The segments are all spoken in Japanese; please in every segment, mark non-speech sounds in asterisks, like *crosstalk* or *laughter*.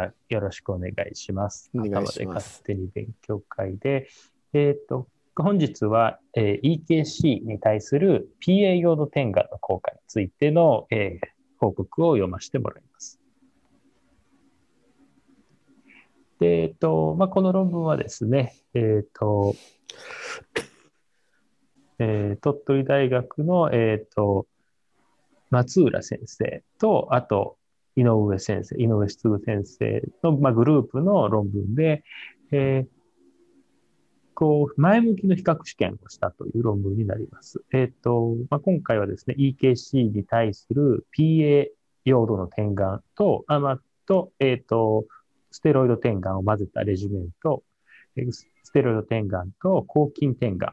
ゃあよろしくお願いします。お願いします赤羽勝手に勉強会で、えっ、と、本日は、えー EKC に対する PA 用の点眼の効果についての、えー報告を読ませてもらいます。で、えっ、と、まあ、この論文はですね、えっ、と、えー鳥取大学の、えっ、と、松浦先生と、あと、井上先生、井上嗣先生の、まあ、グループの論文で、えーこう、前向きの比較試験をしたという論文になります。えっ、と、まあ、今回はですね、EKC に対する PA 用度の点眼と、あまあ、と、えっ、と、ステロイド点眼を混ぜたレジメント、ステロイド点眼と抗菌点眼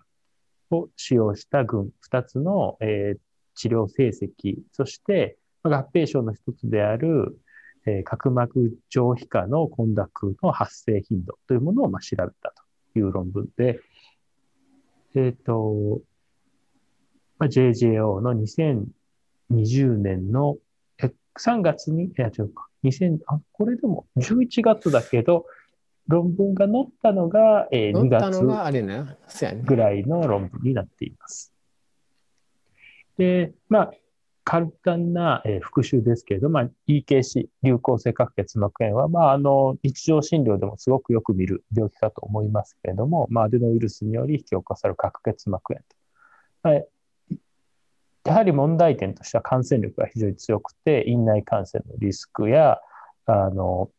を使用した群、二つの、えー治療成績、そして、合併症の一つである、えー角膜上皮下の混濁の発生頻度というものをまあ調べたという論文で、えっ、と、まあ、JJO の2020年のえ3月に、いや違うか、2000、あ、これでも11月だけど、論文が載ったのが、えー2乗った月。ぐらいの論文になっています。で、まあ、簡単な、え復習ですけれど、ま、EKC、流行性角結膜炎は、まあ、あの、日常診療でもすごくよく見る病気かと思いますけれども、まあ、アデノウイルスにより引き起こされる角結膜炎と。はいやはり問題点としては感染力が非常に強くて、院内感染のリスクや、あの、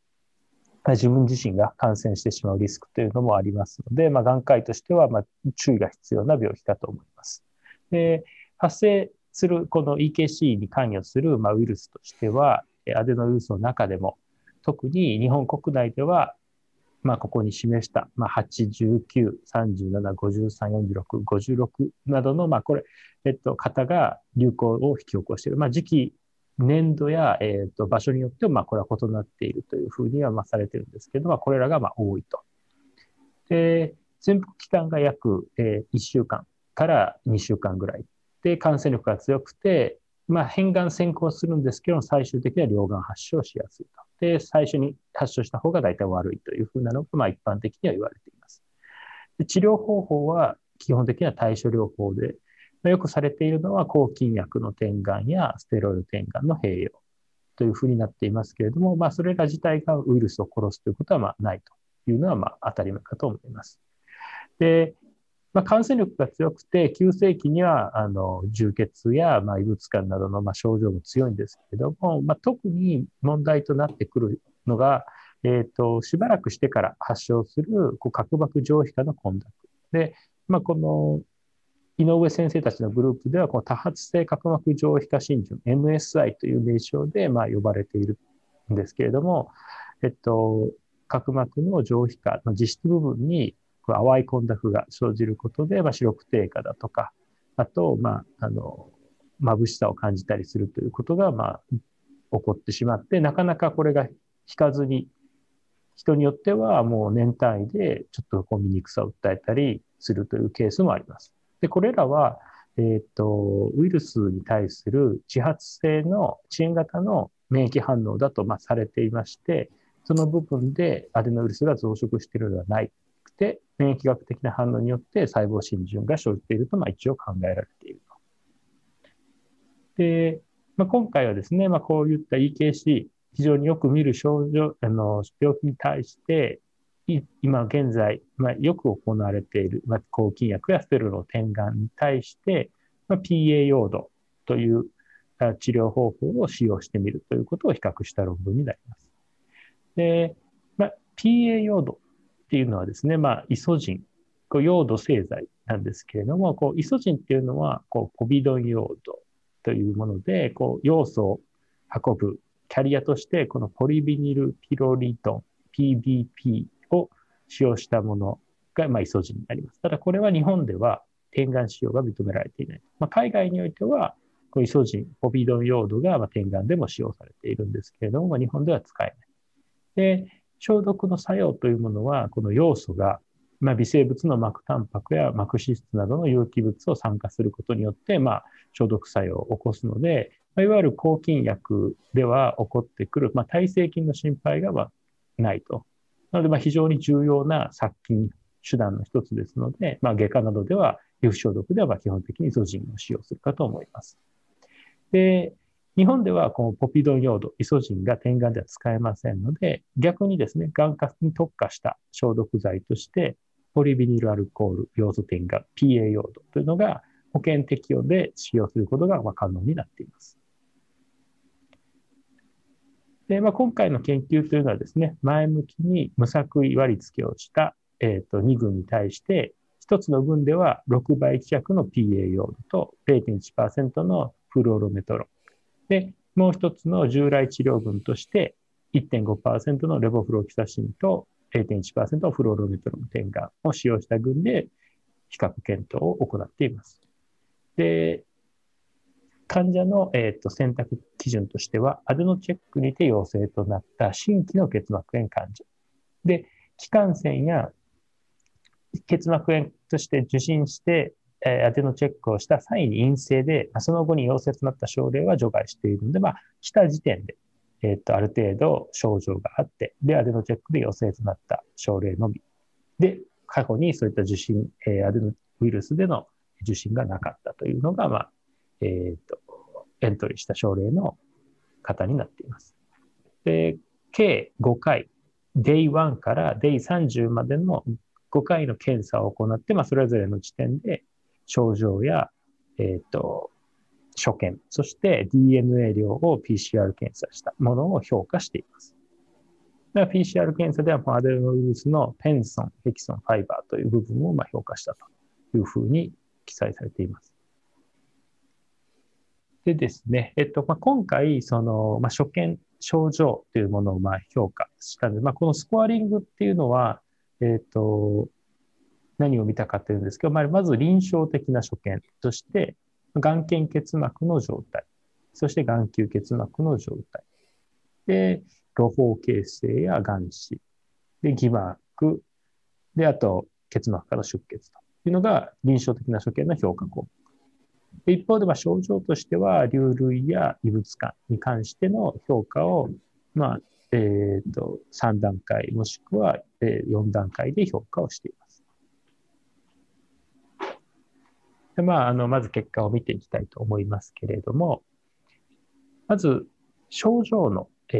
自分自身が感染してしまうリスクというのもありますので、まあ、眼科医としては、ま、注意が必要な病気かと思います。で、発生するこの EKC に関与する、まあ、ウイルスとしては、アデノウイルスの中でも、特に日本国内では、まあ、ここに示した、まあ、8、19、37、53、46、56などの、まあ、これ、えっと、方が流行を引き起こしている。まあ、時期、年度や、えっと、場所によっては、まあ、これは異なっているというふうには、まあ、されているんですけど、まあ、これらが、まあ、多いと。で、潜伏期間が約、えー、1週間から2週間ぐらい。で、感染力が強くて、まあ、変眼先行するんですけど、最終的には両眼発症しやすいと。で、最初に発症した方が大体悪いというふうなのが、まあ、一般的には言われています。で治療方法は基本的には対処療法で、まあよくされているのは抗菌薬の点眼やステロイド点眼の併用というふうになっていますけれども、まあ、それら自体がウイルスを殺すということはまあないというのはまあ当たり前かと思います。で、まあ、感染力が強くて、急性期にはあの充血やまあ異物感などのまあ症状も強いんですけれども、まあ、特に問題となってくるのが、えー、としばらくしてから発症するこう角膜上皮下の混濁。で、まあ、この井上先生たちのグループでは、この多発性角膜上皮下浸潤、MSI という名称でまあ呼ばれているんですけれども、えっと、角膜の上皮下の実質部分にこう淡い混濁が生じることで、まあ、視力低下だとか、あと、まあ、あの、眩しさを感じたりするということが、まあ、起こってしまって、なかなかこれが引かずに、人によってはもう年単位でちょっとこう見にくさを訴えたりするというケースもあります。で、これらは、えっ、と、ウイルスに対する自発性の遅延型の免疫反応だと、まあ、されていまして、その部分でアデノウイルスが増殖しているのではないて、免疫学的な反応によって細胞浸潤が生じていると、まあ、一応考えられていると。で、まあ、今回はですね、まあ、こういった EKC、非常によく見る症状、あの、病気に対して、今現在、まあ、よく行われている、まあ、抗菌薬やステロイドの点眼に対して、まあ、PA 用度という治療方法を使用してみるということを比較した論文になります。で、まあ、PA 用度っていうのはですね、まあ、イソジン、こう用土製剤なんですけれども、こうイソジンっていうのは、こうポビドン用土というもので、こう要素を運ぶキャリアとして、このポリビニルピロリドン、PBP を使用したものが、まあ、イソジンになります。ただ、これは日本では点眼使用が認められていない。まあ、海外においては、こうイソジン、ポビドン用土が、まあ、点眼でも使用されているんですけれども、まあ、日本では使えない。で、消毒の作用というものは、この要素が、まあ、微生物の膜タンパクや膜脂質などの有機物を酸化することによって、まあ、消毒作用を起こすので、まあ、いわゆる抗菌薬では起こってくる、まあ、耐性菌の心配が、ないと。なので、ま、非常に重要な殺菌手段の一つですので、まあ、外科などでは、皮膚消毒では基本的にイソジンを使用するかと思います。で、日本ではこのポピドン用土、イソジンが点眼では使えませんので、逆にですね、眼科に特化した消毒剤として、ポリビニルアルコール要素点眼 PA 用土というのが保険適用で使用することが可能になっています。で、まあ、今回の研究というのはですね、前向きに無作為割り付けをした、えー、と2群に対して、1つの群では6倍規約の PA 用土と0.1%のフルオロメトロン。で、もう一つの従来治療群として1.5%のレボフロキサシンと0.1%のフロロメトロン点眼を使用した群で比較検討を行っています。で、患者の、えーと、選択基準としては、アデノチェックにて陽性となった新規の結膜炎患者。で、気管腺や結膜炎として受診して、えー、アデノチェックをした際に陰性で、その後に陽性となった症例は除外しているので、まあ、来た時点で、えっ、と、ある程度症状があって、で、アデノチェックで陽性となった症例のみ。で、過去にそういった受診、えー、アデノウイルスでの受診がなかったというのが、まあ、えっ、と、エントリーした症例の方になっています。で、計5回、Day1 から Day30 までの5回の検査を行って、まあ、それぞれの時点で症状や、えっ、ー、と、所見、そして DNA 量を PCR 検査したものを評価しています。だから PCR 検査ではアデノウイルスのペンソン、ヘキソン、ファイバーという部分をまあ評価したというふうに記載されています。でですね、えっと、まあ、今回、その、まあ、所見、症状というものをまあ評価したので、まあ、このスコアリングっていうのは、えっと、何を見たかというんですけど、まあ、まず臨床的な所見として、眼瞼結膜の状態、そして眼球結膜の状態、で、露胞形成や眼視、で、偽膜、で、あと、結膜から出血というのが臨床的な所見の評価項目。一方で、まあ、症状としては、流類や異物感に関しての評価を、まあ、えっ、ー、と、3段階、もしくは、4段階で評価をしています。で、まあ、あの、まず結果を見ていきたいと思いますけれども、まず、症状の、え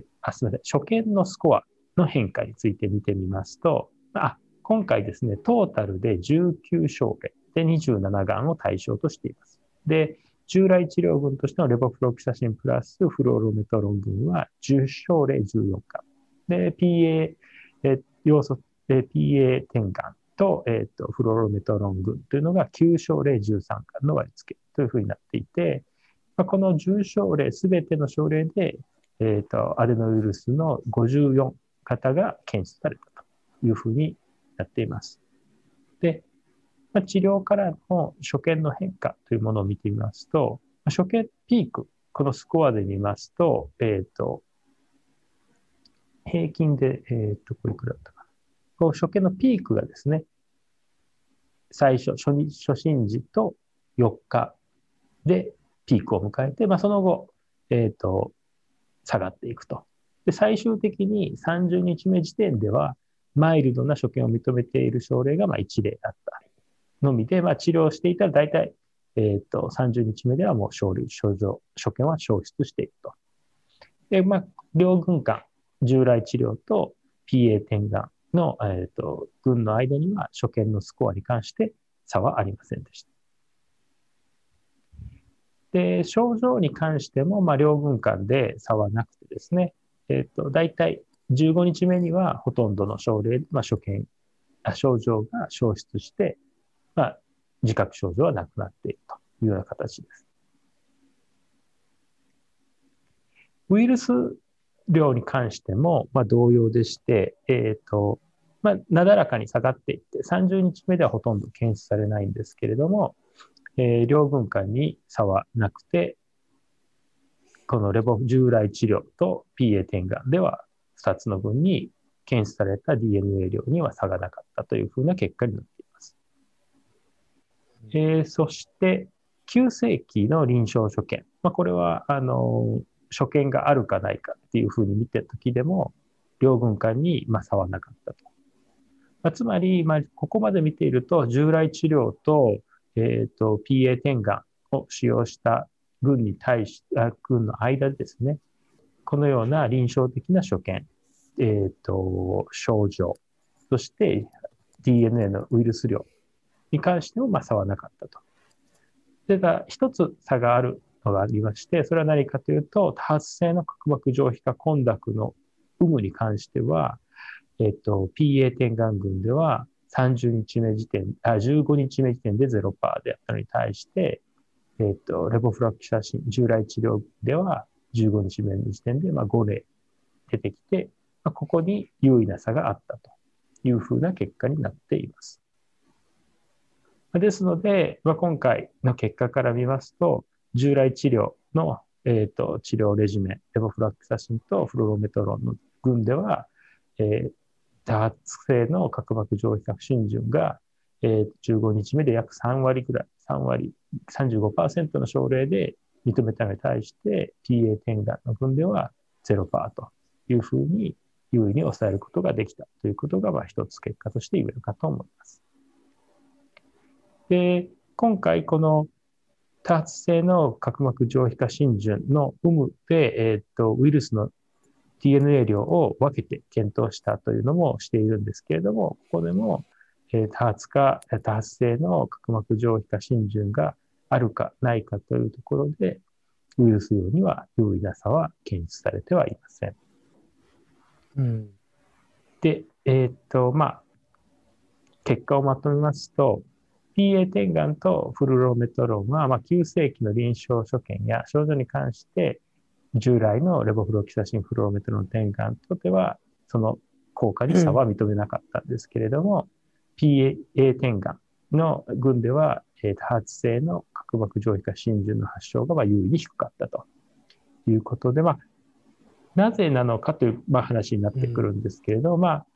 ー、あ、すみません、初見のスコアの変化について見てみますと、あ、今回ですね、トータルで19症例で27がんを対象としています。で、従来治療群としてのレボフロキサシンプラスフロロメトロン群は10症例14がん。で、PA、え要素、え PA 点がんと、えっ、ー、と、フロロメトロン群というのが9症例13巻の割り付けというふうになっていて、まあ、この10症例、すべての症例で、えっ、ー、と、アデノウイルスの54型が検出されたというふうになっています。で、まあ、治療からの所見の変化というものを見てみますと、まあ、所見ピーク、このスコアで見ますと、えっ、ー、と、平均で、えっ、と、これくらいだったか。こう初見のピークがですね、最初、初日、初診時と4日でピークを迎えて、まあ、その後、えっ、ー、と、下がっていくと。で、最終的に30日目時点では、マイルドな所見を認めている症例がまあ1例だったのみで、まあ、治療していたら大体、えっ、ー、と、30日目ではもう症例、症状、所見は消失していくと。で、まあ、両軍間、従来治療と PA 点眼の、えっ、ー、と、群の間には初見のスコアに関して差はありませんでした。で、症状に関しても、まあ、両軍間で差はなくてですね、えっ、ー、と、大体15日目にはほとんどの症例、まあ、初見、あ症状が消失して、まあ、自覚症状はなくなっているというような形です。ウイルス量に関しても、まあ、同様でして、えっ、ー、と、まあ、なだらかに下がっていって、30日目ではほとんど検出されないんですけれども、えー、両軍間に差はなくて、このレボ従来治療と PA 点眼では2つの群に検出された DNA 量には差がなかったというふうな結果になっています。えー、そして、急性期の臨床所見。まあ、これは、あの、所見があるかないかっていうふうに見てたときでも、両軍間に、まあ、差はなかったと。まあ、つまり、まあ、ここまで見ていると、従来治療と、えっ、ー、と、PA 点眼を使用した軍に対し、あ軍の間でですね、このような臨床的な所見、えっ、ー、と、症状、そして DNA のウイルス量に関しても、まあ、差はなかったと。それが一つ差があるのがありまして、それは何かというと、多発性の角膜上皮下混濁の有無に関しては、えっ、と、PA 点眼群では30日目時点、あ、15日目時点で0%であったのに対して、えっ、と、レボフラッキ写真、従来治療では15日目の時点で、まあ、5例出てきて、まあ、ここに優位な差があったというふうな結果になっています。ですので、まあ、今回の結果から見ますと、従来治療の、えーと、治療レジメン、レボフラックサシンとフロロメトロンの群では、えー、多発性の角膜上皮革浸潤が、えー、15日目で約3割ぐらい、3割、35%の症例で認めたのに対して、PA 点眼の群では0%というふうに優位に抑えることができたということが、まあ、一つ結果として言えるかと思います。で、今回この多発性の角膜上皮下浸潤の有無で、えー、っと、ウイルスの DNA 量を分けて検討したというのもしているんですけれども、ここでも、えー、多発か、多発性の角膜上皮下浸潤があるかないかというところで、ウイルス量には優位な差は検出されてはいません。うん、で、えー、っと、まあ、結果をまとめますと、PA 点眼とフルロメトロンは、まあ、急性期の臨床所見や症状に関して、従来のレボフロキサシンフルロメトロン点眼とでは、その効果に差は認めなかったんですけれども、うん、PA 点眼の群では、えー、多発性の角膜上皮下浸潤の発症がまあ優位に低かったと。いうことで、まあ、なぜなのかという、まあ、話になってくるんですけれども、うん、まあ、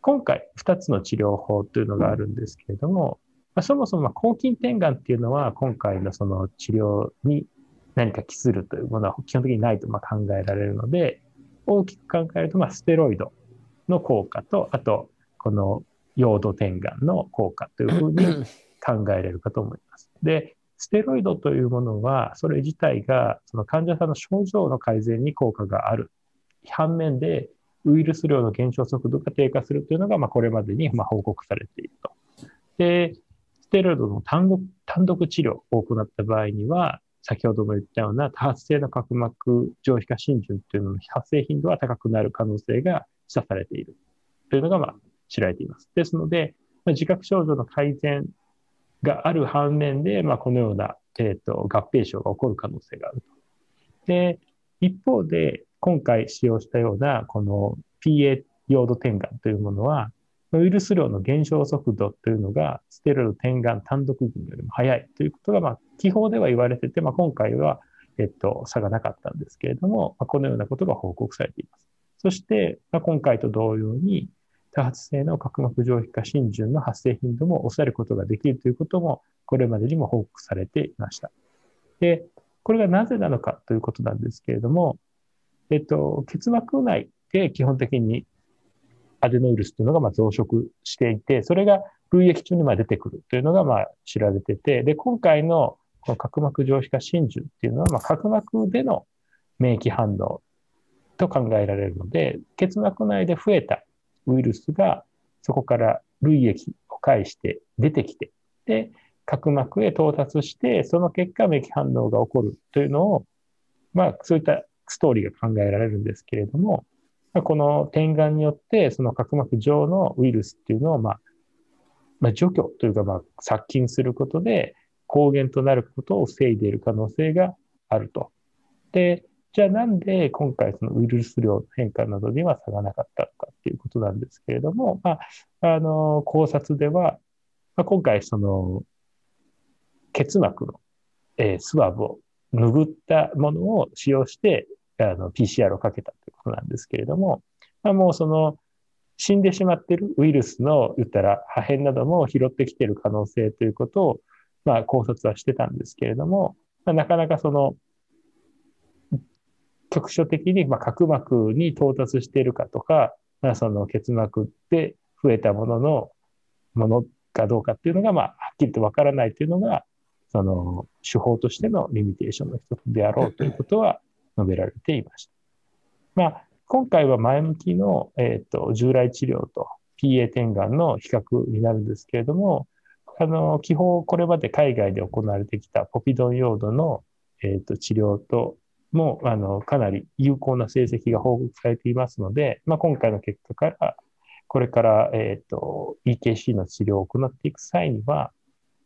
今回2つの治療法というのがあるんですけれども、まあ、そもそもまあ抗菌点眼っていうのは今回のその治療に何か期するというものは基本的にないとまあ考えられるので、大きく考えるとまあステロイドの効果と、あとこのヨード点眼の効果というふうに *clears throat* 考えられるかと思います。で、ステロイドというものは、それ自体がその患者さんの症状の改善に効果がある。反面で、ウイルス量の減少速度が低下するというのが、まあ、これまでにま報告されていると。で、ステロイドの単独治療を行った場合には、先ほども言ったような多発性の角膜上皮下浸潤というのの発生頻度は高くなる可能性が示唆されているというのが、まあ、知られています。ですので、まあ、自覚症状の改善がある反面で、まあ、このような、え、ー、と合併症が起こる可能性があると。で、一方で、今回使用したような、この PA ヨード点眼というものは、ウイルス量の減少速度というのが、ステロイド点眼単独群よりも速いということが、まあ、気泡では言われてて、まあ、今回は、えっと、差がなかったんですけれども、まあ、このようなことが報告されています。そして、まあ、今回と同様に、多発性の角膜上皮下浸潤の発生頻度も抑えることができるということも、これまでにも報告されていました。で、これがなぜなのかということなんですけれども、えっと、結膜内で基本的にアデノウイルスというのがま増殖していて、それが類液中にま出てくるというのがまあ知られてて、で、今回のこの角膜上皮下浸潤っていうのは、角膜での免疫反応と考えられるので、結膜内で増えたウイルスがそこから類液を介して出てきて、で、角膜へ到達して、その結果免疫反応が起こるというのを、まあそういったストーリーが考えられるんですけれども、この点眼によって、その角膜上のウイルスっていうのを、まあ、まあ、除去というか、まあ、殺菌することで、抗原となることを防いでいる可能性があると。で、じゃあなんで今回そのウイルス量の変化などには差がなかったのかっていうことなんですけれども、まあ、あの、考察では、まあ、今回その、結膜の、えー、スワブを拭ったものを使用して、あの、PCR をかけたということなんですけれども、まあ、もうその、死んでしまってるウイルスの、言ったら破片なども拾ってきている可能性ということを、まあ、考察はしてたんですけれども、まあ、なかなかその、局所的に、まあ、角膜に到達しているかとか、まあ、その結膜で増えたもののものかどうかっていうのが、まあ、はっきりとわからないというのが、その手法としてのリミテーションの一つであろうということは述べられていました。まあ、今回は前向きの、えーと、従来治療と PA 点眼の比較になるんですけれども、あの、基本これまで海外で行われてきたポピドン用土の、えーと、治療とも、あの、かなり有効な成績が報告されていますので、まあ、今回の結果から、これから、えっ、ー、と、EKC の治療を行っていく際には、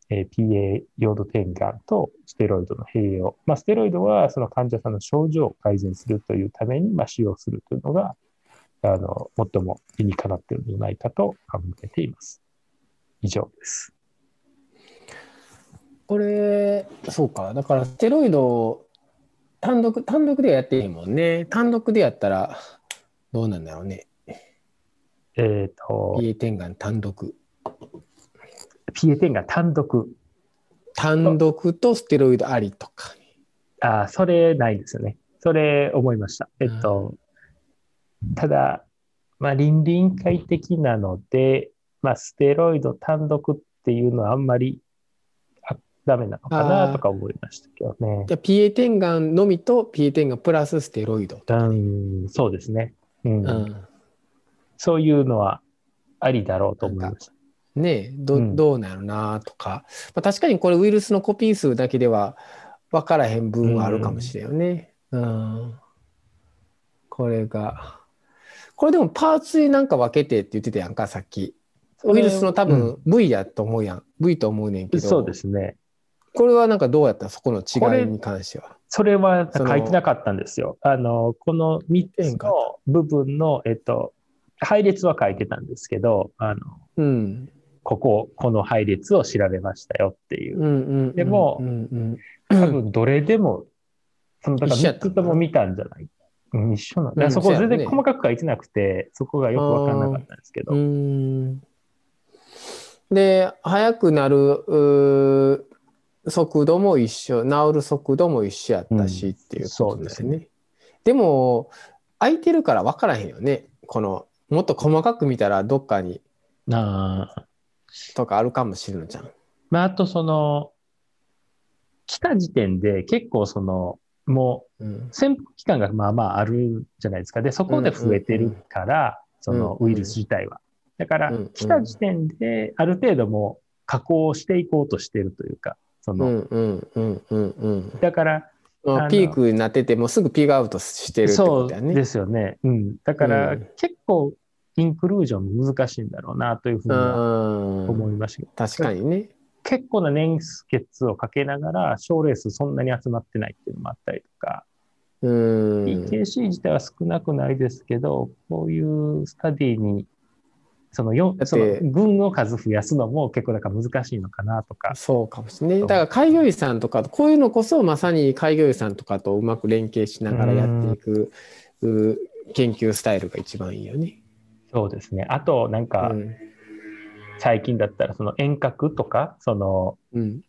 えー、PA 用土点眼とステロイドの併用。まあ、ステロイドはその患者さんの症状を改善するというために、まあ、使用するというのが、あの、最も理にかなっているのではないかと考えています。以上です。これ、そうか。だから、ステロイド単独、単独でやっていいもんね。単独でやったら、どうなんだろうね。えっ、ー、と。PA 点眼単独。PA 点眼単独。単独とステロイドありとか。ああ、それないですよね。それ思いました。えっと、ただ、まあ、倫理委員会的なので、まあ、ステロイド単独っていうのはあんまりダメなのかなとか思いましたけどね。じゃあ PA 点眼のみと PA 点眼プラスステロイド、うん、そうですね、うん、うん、そういうのはありだろうと思いました。ねどどうなるなとか、まあ、確かにこれウイルスのコピー数だけでは分からへん部分はあるかもしれんよね。うん、うん、これが。これでもパーツになんか分けてって言ってたやんか、さっき。ウイルスの多分 V やと思うやん。V と思うねんけど。そうですね。これはなんかどうやった？そこの違いに関しては。それは書いてなかったんですよ。あの、この3つの部分の、えっと、配列は書いてたんですけど、あの、うん、ここ、この配列を調べましたよっていう。でも、多分どれでも、その、だから3つとも見たんじゃない？一緒なんだ。そこ全然細かく書いてなくて、そこがよくわかんなかったんですけど。で、早くなる速度も一緒治る速度も一緒やったし、っていうことですね。でも空いてるから分からへんよね。このもっと細かく見たらどっかに。あとかあるかもしれんじゃん。まあ、あとその来た時点で結構そのもう潜伏期間がまあまああるじゃないですかでそこで増えてるから、そのウイルス自体は。だから来た時点である程度も加工していこうとしてるというか。その、うんうんうんうんうん。だから、ピークになってて、もうすぐピークアウトしてるってことだよね。そうですよね。うん。だから、結構、インクルージョン難しいんだろうなというふうに思いました。確かにね。結構な年月をかけながら、賞レースそんなに集まってないっていうのもあったりとか、EKC 自体は少なくないですけど、こういうスタディにそのよその軍の数増やすのも結構だから難しいのかなとか。そうかもしれない。だから開業医さんとか、こういうのこそまさに開業医さんとかとうまく連携しながらやっていく研究スタイルが一番いいよね。そうですね。あとなんか、うん、最近だったらその遠隔とか、その、うん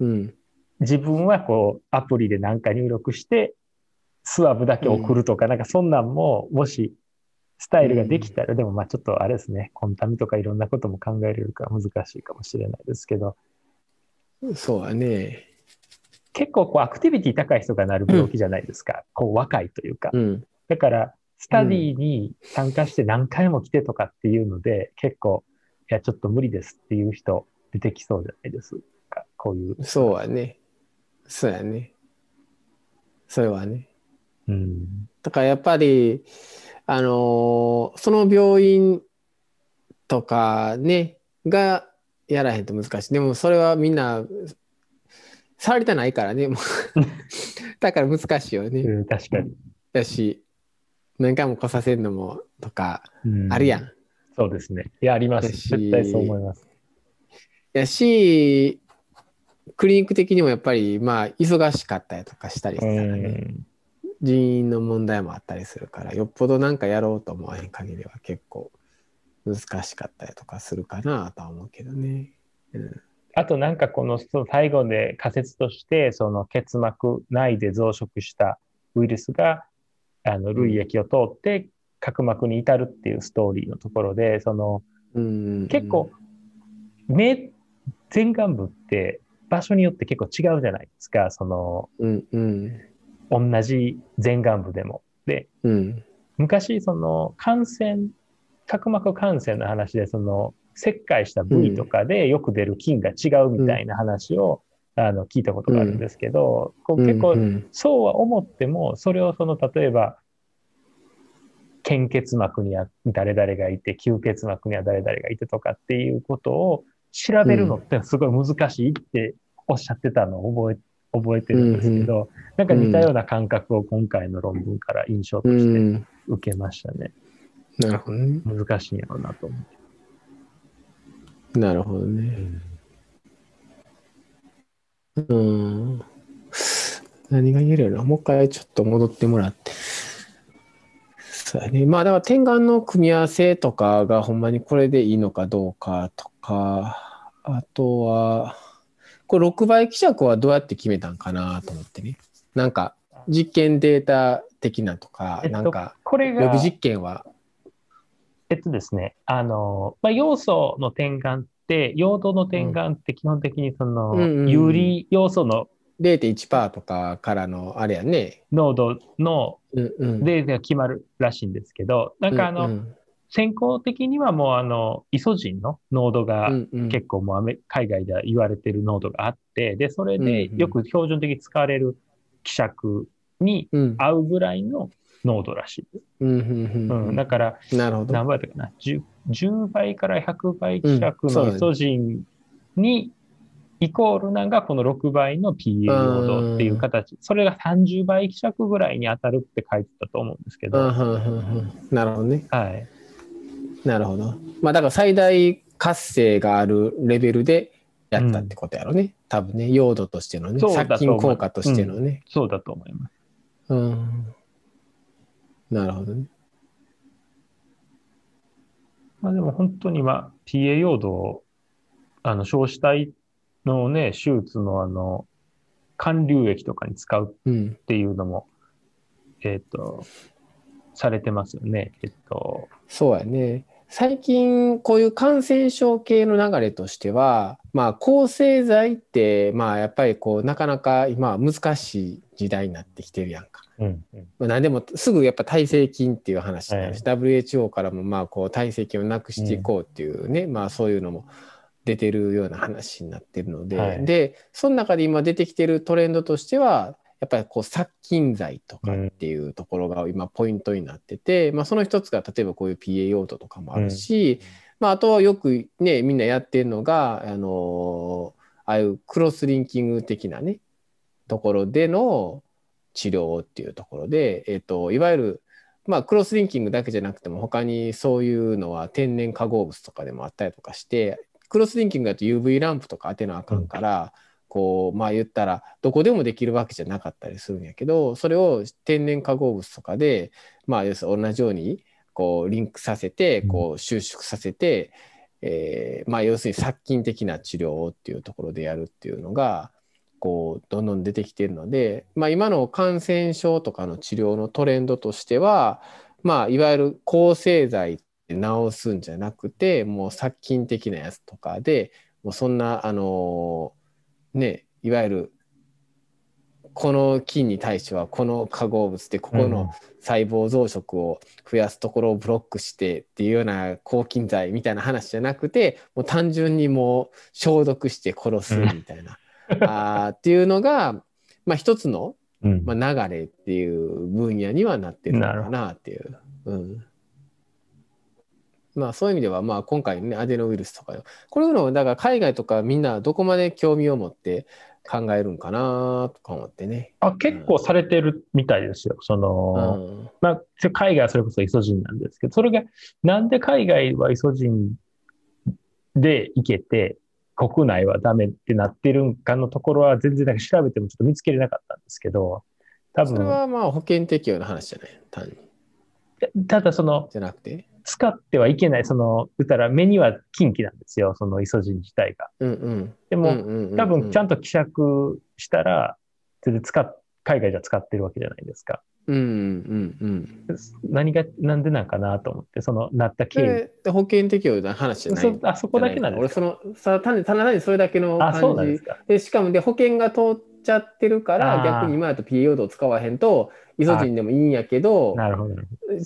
うん、自分はこうアプリで何か入力して、スワブだけ送るとか、うん、なんかそんなんも、もしスタイルができたら、でもまあちょっとあれですね、コンタミとかいろんなことも考えれるから難しいかもしれないですけど。そうだね。結構こうアクティビティ高い人がなる病気じゃないですか。うん、こう若いというか。うん、だから、スタディに参加して何回も来てとかっていうので、結構、いや、ちょっと無理ですっていう人出てきそうじゃないですか。こういう。そうやね。そうやね。それはね。うん。だからやっぱり、あのー、その病院とかね、がやらへんと難しい。でもそれはみんな、触りたないからね、もう *laughs* だから難しいよね。うん、確かに。だし、何回も来させるのもとか、あるやん。そうですね。いや、あります。絶対そう思います。やし、クリニック的にもやっぱり、まあ、忙しかったりとかしたりしたらね。人員の問題もあったりするからよっぽどなんかやろうと思わへん限りは結構難しかったりとかするかなとは思うけどね。うん、あとなんかこの最後で仮説としてその結膜内で増殖したウイルスがあの類液を通って角膜に至るっていうストーリーのところで、その、うん。結構、目、前眼部って場所によって結構違うじゃないですか、その、うんうん。同じ前眼部でも。で、うん。昔、その、感染、角膜感染の話で、その、切開した部位とかでよく出る菌が違うみたいな話を、あの、聞いたことがあるんですけど、こう結構う、んそうは思っても、それをその、例えば、献血膜には誰々がいて、吸血膜には誰々がいてとかっていうことを調べるのってすごい難しいっておっしゃってたのを覚え、覚えてるんですけど、なんか似たような感覚を今回の論文から印象とうしてん受けましたね。なるほどね。難しいんやろうなと思って。なるほどね。うん。何が言えるよな。もう一回ちょっと戻ってもらって。そうやね。まあだから点眼の組み合わせとかがほんまにこれでいいのかどうかとか、あとは、これ6倍希釈はどうやって決めたんかなと思ってね。なんか実験データ的なとか、えっとなんかこれが予備、実験は、えっとですね、あの、まあ、要素の点眼って、陽動の点眼って基本的にその、有利要素の0.1%とかからのあれやね。濃度の。でが決まるらしいんですけど、なんかあの、うんうん。先行的にはもうあの、イソジンの濃度が結構もう海外では言われてる濃度があって、で、それでよく標準的に使われる希釈にうん。合うぐらいの濃度らしいだから、なるほど。何倍だかな？10, 10倍から100倍希釈のイソジンに、イコールなのがこの6倍の PA 濃度っていう形。それが30倍希釈ぐらいに当たるって書いてたと思うんですけど。うんうんうんうんなるほどね。はい。なるほど。まあだから最大活性があるレベルでやったってことやろね。多分ね、用途としてのね、殺菌効果としてのね。そうだと思います。うん。なるほどね。まあでも本当にまあ PA 用度を、あの、消死体のね、手術のあの、管流液とかに使ううんっ。ていうのも、えっ、と、されてますよね。えっと、そうやね。最近こういう感染症系の流れとしては、まあ抗生剤ってまあやっぱりこうなかなか今は難しい時代になってきてるやんか。うん、うん。まあ、何でもすぐやっぱ耐性菌っていう話になるし、は WHO からもまあこう耐性菌をなくしていこうっていうね、まあそういうのも出てるような話になってるので、はいでその中で今出てきてるトレンドとしてはやっぱりこう殺菌剤とかっていうところが今ポイントになってて、まあ、その一つが例えばこういう PA 用途とかもあるし、まあ、あとはよくねみんなやってるのがあのああいうクロスリンキング的なねところでの治療っていうところで、えっといわゆるまあクロスリンキングだけじゃなくても他にそういうのは天然化合物とかでもあったりとかしてクロスリンキングだと UV ランプとか当てなあかんから、こうまあ言ったらどこでもできるわけじゃなかったりするんやけどそれを天然化合物とかでまあ要するに同じようにこうリンクさせてこう収縮させて、えーまあ要するに殺菌的な治療っていうところでやるっていうのがこうどんどん出てきているので、まあ、今の感染症とかの治療のトレンドとしては、まあ、いわゆる抗生剤で治すんじゃなくてもう殺菌的なやつとかでもうそんなあのねいわゆるこの菌に対してはこの化合物でここの細胞増殖を増やすところをブロックしてっていうような抗菌剤みたいな話じゃなくてもう単純にもう消毒して殺すみたいな、あーっていうのが、まあ、一つの、うん。まあ、流れっていう分野にはなってるのかなっていう。うん。まあそういう意味ではまあ今回ねアデノウイルスとかこういうのをだから海外とかみんなどこまで興味を持って考えるんかなとか思ってね。あ、結構されてるみたいですよ。その、うんまあ、海外はそれこそイソジンなんですけど、それが、なんで海外はイソジンでいけて、国内はダメってなってるんかのところは全然なんか調べてもちょっと見つけれなかったんですけど、多分、それはまあ保険適用の話じゃない？単に。ただその、じゃなくて？使ってはいけない、その、言ったら目には禁忌なんですよ、そのイソジン自体が。うんうん。でも、も多分ちゃんと。と希釈したら、全然使っ、海外じゃ使ってるわけじゃないですか。うんうんうん。何が、なんでなんかなと思って、その、なった経緯。保険適用の話じゃない？あ、そこだけなんですか？俺、その、さ単単にそれだけの感じ。あ、そうなんですか。で、しかも、で、保険が通っちゃってるから、逆に今だと P 用度を使わへんと、イソジンでもいいんやけど、なるほど。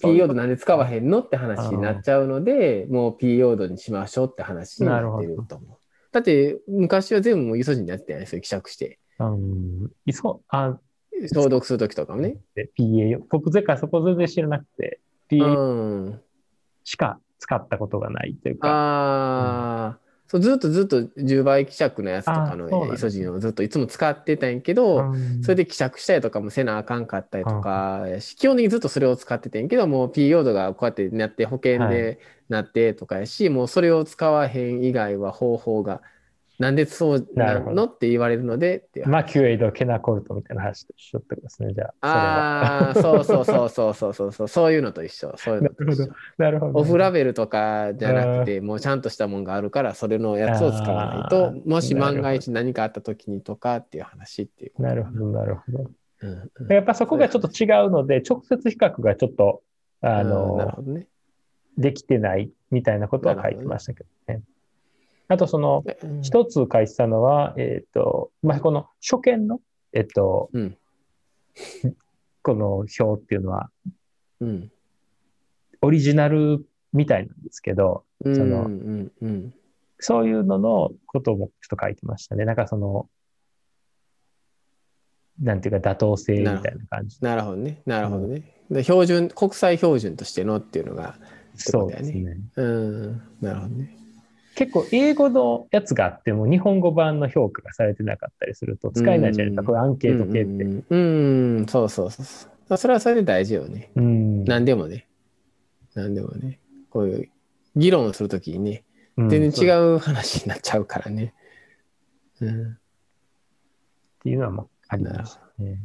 P 用度なんで使わへんのって話になっちゃうので、もう P 用度にしましょうって話になってると思う。だって、昔は全部イソジンでやってたやん、それ希釈して。うん、イソ、あ、消毒するときとかもね。PA、僕、前回そこ全然知らなくて、PA しか使ったことがないというか。ああ、うん、そうずっとずっと10倍希釈のやつとかのイソジンをずっといつも使ってたんやけど、それで希釈したりとかもせなあかんかったりとか、基本的にずっとそれを使ってたんやけど、もう P 用度がこうやってなって保険でなってとかやし、はい、もうそれを使わへん以外は方法がなんでそうなの？って言われるのでってマキュエイド、ケナコルトみたいな話と一緒ってことですね、じゃあ。ああ、そうそうそうそうそうそうそう、そういうのと一緒。そういうのと一緒。なるほど。オフラベルとかじゃなくて、もうちゃんとしたもんがあるから、それのやつを使わないと、もし万が一何かあった時にとかっていう話っていうなるほど、なるほど。うんうん、やっぱそこがちょっと違うので、直接比較がちょっと、あの、できてないみたいなことは書いてましたけどね。あとその、一つ書いてたのは、えっ、ー、と、まあ、この初見の、えっ、と、うん、この表っていうのは、うん、オリジナルみたいなんですけど、その、うんうん、そういうののこともちょっと書いてましたね。なんかその、なんていうか妥当性みたいな感じ。なるほどね。なるほどね。うん、標準、国際標準としてのっていうのが、ね、そうですね。うん。なるほどね。結構英語のやつがあっても日本語版の評価がされてなかったりすると使えないじゃないですか、これアンケート系って。うん、うんそうそうそうそれはそれで大事よね。うん、何でもね。何でもね。こういう議論をするときにね、全然違う話になっちゃうからね。うん、っていうのはもありますね。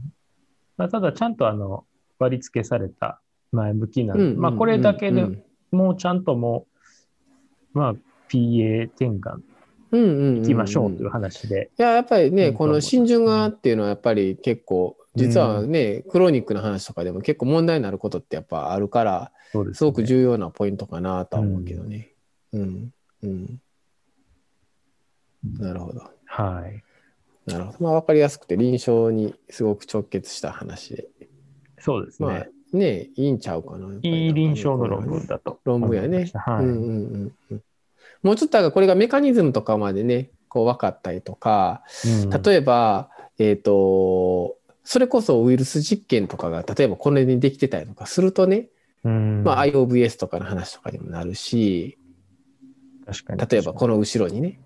まあ、ただちゃんとあの割り付けされた前向きな、まあこれだけでもうちゃんともう、まあ PA 転換行きましょうという話で。いや、やっぱりね、この新順がっていうのはやっぱり結構、実はね、クロニックの話とかでも結構問題になることってやっぱあるから、すごく重要なポイントかなとは思うけどね。うん。うん。なるほど。はい。なるほど。まあ、わかりやすくて臨床にすごく直結した話で。そうですね。まあ、ねいいんちゃうかな。いい臨床の論文だと。論文やね。はい。うんうんうん。もうちょっとこれがメカニズムとかまでね、こう分かったりとか、うん、例えば、えっ、ー、と、それこそウイルス実験とかが、例えばこれにできてたりとかするとね、うん、まあ IOVS とかの話とかにもなるし、確かに。例えばこの後ろにね。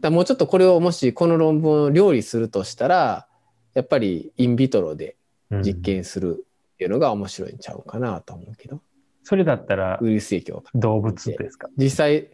だもうちょっとこれをもしこの論文を料理するとしたら、やっぱりインビトロで実験するっていうのが面白いんちゃうかなと思うけど。それだったら、ウイルス影響動物ですか？実際、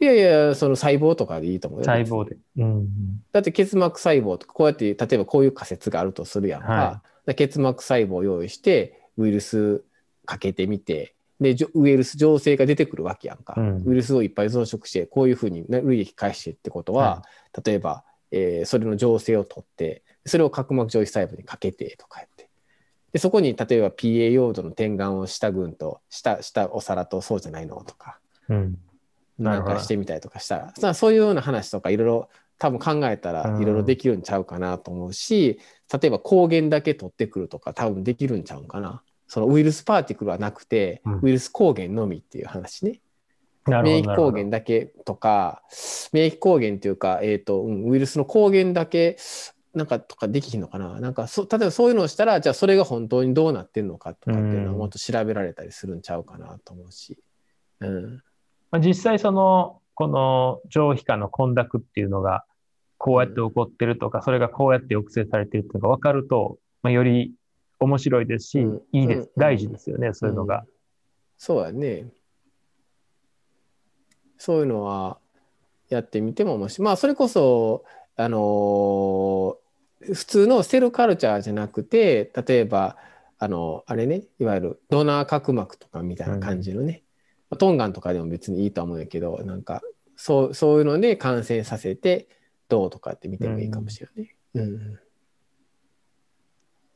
いやいや、その細胞とかでいいと思うよ。細胞で。うん、だって結膜細胞とか、こうやって、例えばこういう仮説があるとするやんか。はい、結膜細胞を用意して、ウイルスかけてみて、で、ウイルス浄性が出てくるわけやんか。うん、ウイルスをいっぱい増殖して、こういうふうに類液返してってことは、はい、例えば、えー、それの浄性を取って、それを角膜上皮細胞にかけてとかやって。で、そこに例えば PA 用土の点眼をした群と、したしたお皿とそうじゃないのとか。うんなんかしてみたりとかしたら。そういうような話とかいろいろ多分考えたらいろいろできるんちゃうかなと思うし、うん、例えば抗原だけ取ってくるとか多分できるんちゃうかな。そのウイルスパーティクルはなくて、うん、ウイルス抗原のみっていう話ね。免疫抗原だけとか免疫抗原っていうか、えーとうん、ウイルスの抗原だけなんかとかできひんのかな。なんかそ例えばそういうのをしたらじゃあそれが本当にどうなってるのかとかっていうのはもっと調べられたりするんちゃうかなと思うし。うん、まあ、実際その、この上皮下の混濁っていうのが、こうやって起こってるとか、それがこうやって抑制されてるっていうのが分かると、まあ、より面白いですし、うん、いいです、うん、大事ですよね、そういうのが。そうやね。そういうのはやってみても面白い。まあ、それこそ、あのー、普通のセルカルチャーじゃなくて、例えば、あの、あれね、いわゆるドナー角膜とかみたいな感じのね、トンガンとかでも別にいいと思うんやけどなんかそうそういうので感染させてどうとかって見てもいいかもしれない。うん、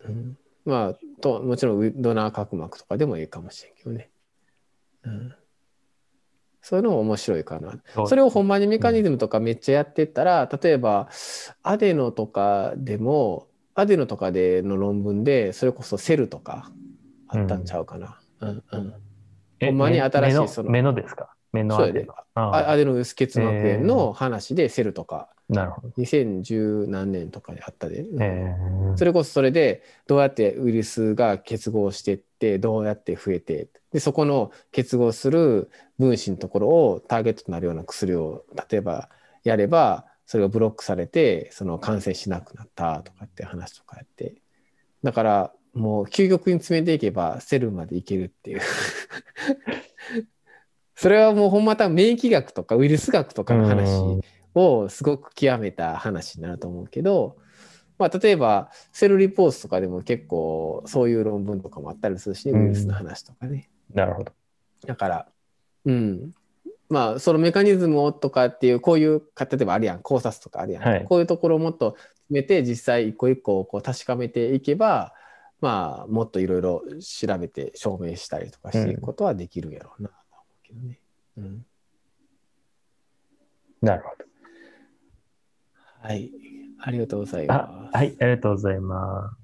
うんまあ、ともちろんドナー角膜とかでもいいかもしれんけどね。うん。そういうのも面白いかな。それをほんまにメカニズムとかめっちゃやってったら、例えば、アデノとかでも、アデノとかでの論文で、それこそセルとかあったんちゃうかな。うん、うん、うん。ほんまに新しいその。目のですか？目のアデノ。アデノウス結膜炎の話でセルとか。なるほど。2010何年とかにあったで、えー、それこそそれでどうやってウイルスが結合していってどうやって増えて。でそこの結合する分子のところをターゲットとなるような薬を例えばやればそれがブロックされてその感染しなくなったとかって話とかやって。だからもう究極に詰めていけばセルまでいけるっていう *laughs* それはもうほんまた免疫学とかウイルス学とかの話をすごく極めた話になると思うけど、まあ、例えばセルリポーツとかでも結構そういう論文とかもあったりするし、ウイルスの話とかね。なるほど。だから、うん。まあ、そのメカニズムをとかっていう、こういう、例えばあるやん、考察とかあるやん。はい、こういうところをもっと詰めて、実際一個一個こう確かめていけば、まあ、もっといろいろ調べて証明したりとかしていくことはできるやろうなと思うけどね。うん、なるほど。はい。ありがとうございます。はい、ありがとうございます。